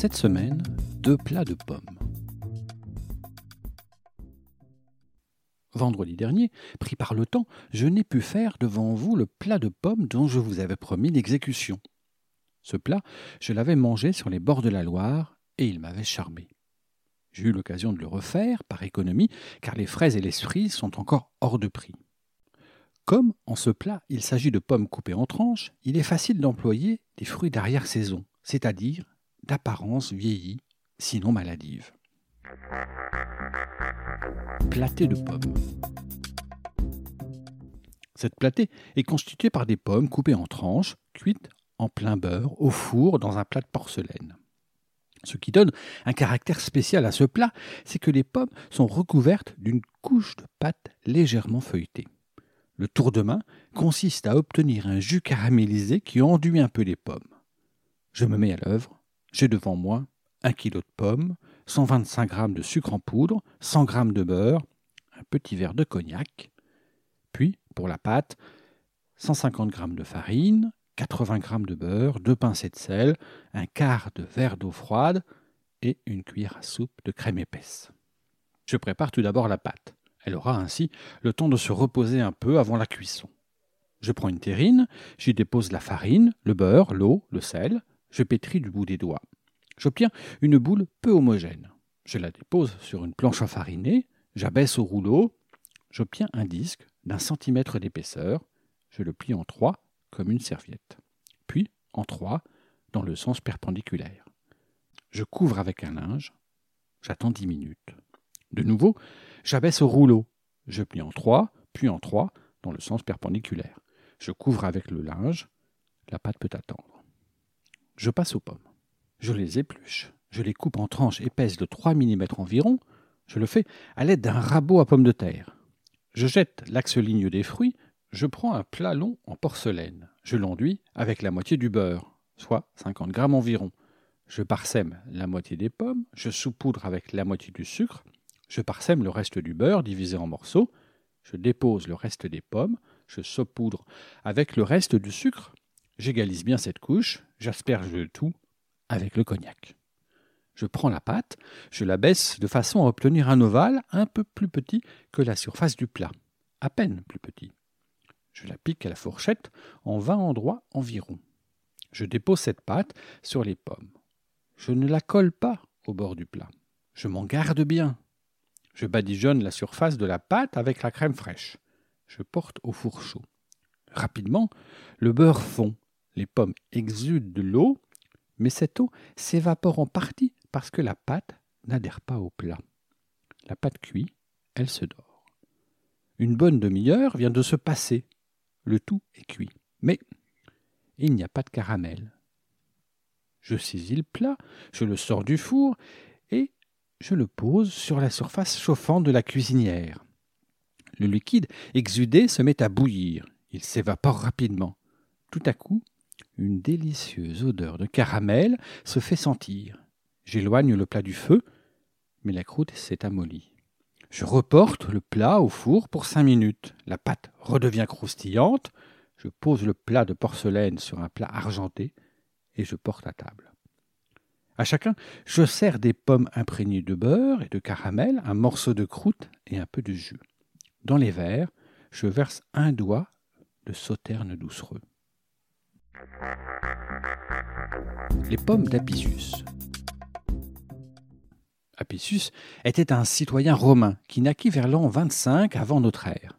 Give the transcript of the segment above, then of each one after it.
Cette semaine, deux plats de pommes. Vendredi dernier, pris par le temps, je n'ai pu faire devant vous le plat de pommes dont je vous avais promis l'exécution. Ce plat, je l'avais mangé sur les bords de la Loire et il m'avait charmé. J'ai eu l'occasion de le refaire par économie, car les fraises et les cerises sont encore hors de prix. Comme en ce plat il s'agit de pommes coupées en tranches, il est facile d'employer des fruits d'arrière-saison, c'est-à-dire d'apparence vieillie, sinon maladive. Platée de pommes. Cette platée est constituée par des pommes coupées en tranches, cuites en plein beurre, au four, dans un plat de porcelaine. Ce qui donne un caractère spécial à ce plat, c'est que les pommes sont recouvertes d'une couche de pâte légèrement feuilletée. Le tour de main consiste à obtenir un jus caramélisé qui enduit un peu les pommes. Je me mets à l'œuvre. J'ai devant moi un kilo de pommes, 125 g de sucre en poudre, 100 g de beurre, un petit verre de cognac. Puis, pour la pâte, 150 g de farine, 80 g de beurre, deux pincées de sel, un quart de verre d'eau froide et une cuillère à soupe de crème épaisse. Je prépare tout d'abord la pâte. Elle aura ainsi le temps de se reposer un peu avant la cuisson. Je prends une terrine, j'y dépose la farine, le beurre, l'eau, le sel, je pétris du bout des doigts. J'obtiens une boule peu homogène. Je la dépose sur une planche enfarinée, j'abaisse au rouleau, j'obtiens un disque d'un centimètre d'épaisseur, je le plie en trois comme une serviette, puis en trois dans le sens perpendiculaire. Je couvre avec un linge, j'attends dix minutes. De nouveau, j'abaisse au rouleau, je plie en trois, puis en trois dans le sens perpendiculaire. Je couvre avec le linge, la pâte peut attendre. Je passe aux pommes. Je les épluche, je les coupe en tranches épaisses de 3 mm environ, je le fais à l'aide d'un rabot à pommes de terre. Je jette l'axe ligne des fruits, je prends un plat long en porcelaine. Je l'enduis avec la moitié du beurre, soit 50 grammes environ. Je parsème la moitié des pommes, je saupoudre avec la moitié du sucre, je parsème le reste du beurre divisé en morceaux, je dépose le reste des pommes, je saupoudre avec le reste du sucre, j'égalise bien cette couche, j'asperge le tout avec le cognac. Je prends la pâte, je la baisse de façon à obtenir un ovale un peu plus petit que la surface du plat, à peine plus petit. Je la pique à la fourchette en vingt endroits environ. Je dépose cette pâte sur les pommes. Je ne la colle pas au bord du plat. Je m'en garde bien. Je badigeonne la surface de la pâte avec la crème fraîche. Je porte au four chaud. Rapidement, le beurre fond. Les pommes exudent de l'eau, mais cette eau s'évapore en partie parce que la pâte n'adhère pas au plat. La pâte cuit, elle se dort. Une bonne demi-heure vient de se passer le tout est cuit. Mais il n'y a pas de caramel. Je saisis le plat, je le sors du four et je le pose sur la surface chauffante de la cuisinière. Le liquide exudé se met à bouillir. Il s'évapore rapidement. Tout à coup, une délicieuse odeur de caramel se fait sentir. J'éloigne le plat du feu, mais la croûte s'est amollie. Je reporte le plat au four pour cinq minutes. La pâte redevient croustillante. Je pose le plat de porcelaine sur un plat argenté et je porte à table. À chacun, je sers des pommes imprégnées de beurre et de caramel, un morceau de croûte et un peu de jus. Dans les verres, je verse un doigt de sauterne doucereux. Les pommes d'Apicius. Apicius était un citoyen romain qui naquit vers l'an 25 avant notre ère.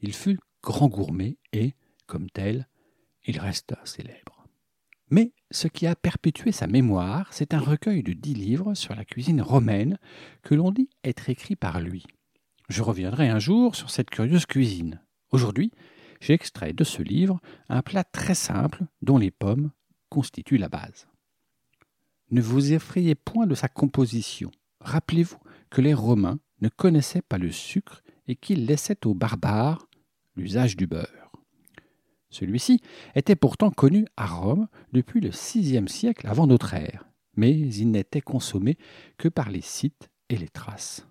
Il fut grand gourmet et, comme tel, il resta célèbre. Mais ce qui a perpétué sa mémoire, c'est un recueil de dix livres sur la cuisine romaine que l'on dit être écrit par lui. Je reviendrai un jour sur cette curieuse cuisine. Aujourd'hui, j'ai de ce livre un plat très simple dont les pommes constituent la base. ne vous effrayez point de sa composition. Rappelez-vous que les Romains ne connaissaient pas le sucre et qu'ils laissaient aux barbares l'usage du beurre. Celui-ci était pourtant connu à Rome depuis le VIe siècle avant notre ère, mais il n'était consommé que par les Scythes et les Thraces.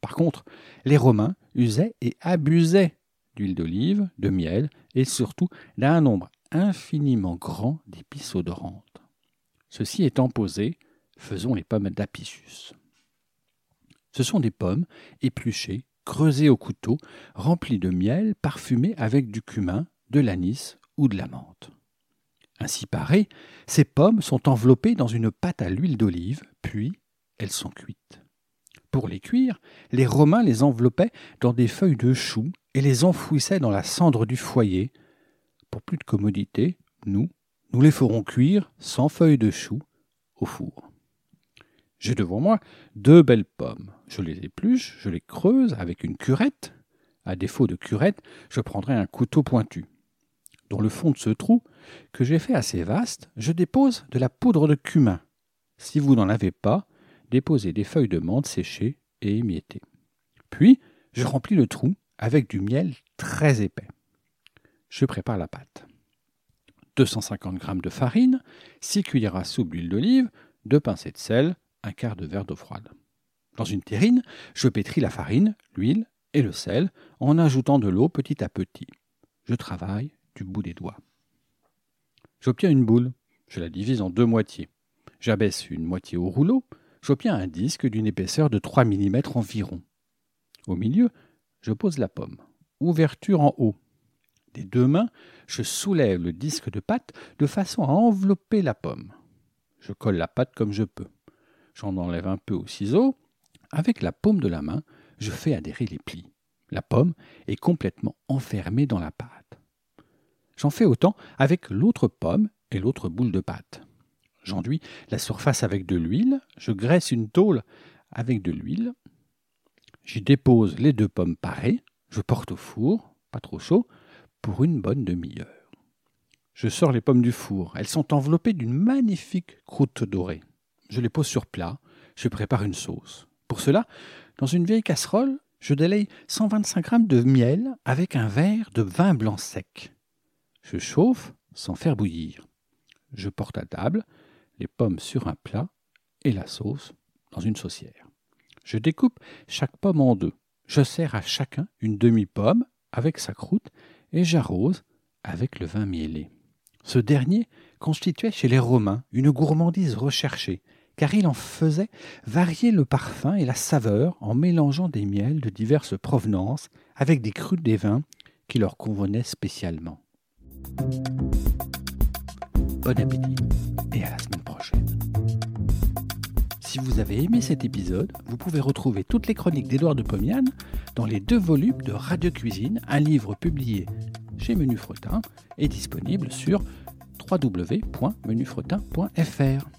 Par contre, les Romains usaient et abusaient d'huile d'olive, de miel et surtout d'un nombre infiniment grand d'épices odorantes. Ceci étant posé, faisons les pommes d'Apicius. Ce sont des pommes épluchées, creusées au couteau, remplies de miel parfumé avec du cumin, de l'anis ou de la menthe. Ainsi parées, ces pommes sont enveloppées dans une pâte à l'huile d'olive, puis elles sont cuites. Pour les cuire, les Romains les enveloppaient dans des feuilles de chou et les enfouissaient dans la cendre du foyer. Pour plus de commodité, nous, nous les ferons cuire sans feuilles de chou au four. J'ai devant moi deux belles pommes. Je les épluche, je les creuse avec une curette. À défaut de curette, je prendrai un couteau pointu. Dans le fond de ce trou, que j'ai fait assez vaste, je dépose de la poudre de cumin. Si vous n'en avez pas, déposez des feuilles de menthe séchées et émiettées. Puis, je remplis le trou avec du miel très épais. Je prépare la pâte. 250 g de farine, 6 cuillères à soupe d'huile d'olive, 2 pincées de sel, un quart de verre d'eau froide. Dans une terrine, je pétris la farine, l'huile et le sel en ajoutant de l'eau petit à petit. Je travaille du bout des doigts. J'obtiens une boule, je la divise en deux moitiés. J'abaisse une moitié au rouleau, j'obtiens un disque d'une épaisseur de 3 mm environ. Au milieu, je pose la pomme. Ouverture en haut, des deux mains, je soulève le disque de pâte de façon à envelopper la pomme. Je colle la pâte comme je peux. J'en enlève un peu au ciseau. Avec la paume de la main, je fais adhérer les plis. La pomme est complètement enfermée dans la pâte. J'en fais autant avec l'autre pomme et l'autre boule de pâte. J'enduis la surface avec de l'huile, je graisse une tôle avec de l'huile, j'y dépose les deux pommes parées, je porte au four, pas trop chaud, pour une bonne demi-heure. Je sors les pommes du four. Elles sont enveloppées d'une magnifique croûte dorée. Je les pose sur plat. Je prépare une sauce. Pour cela, dans une vieille casserole, je délaye 125 g de miel avec un verre de vin blanc sec. Je chauffe sans faire bouillir. Je porte à table les pommes sur un plat et la sauce dans une saucière. Je découpe chaque pomme en deux. Je sers à chacun une demi-pomme avec sa croûte et j'arrose avec le vin mielé. Ce dernier constituait chez les Romains une gourmandise recherchée, car il en faisait varier le parfum et la saveur en mélangeant des miels de diverses provenances avec des crus des vins qui leur convenaient spécialement. Bon appétit et à la semaine prochaine. Si vous avez aimé cet épisode, vous pouvez retrouver toutes les chroniques d'Édouard de Pomian dans les deux volumes de Radio Cuisine, un livre publié chez Menu Fretin et disponible sur www.menufretin.fr.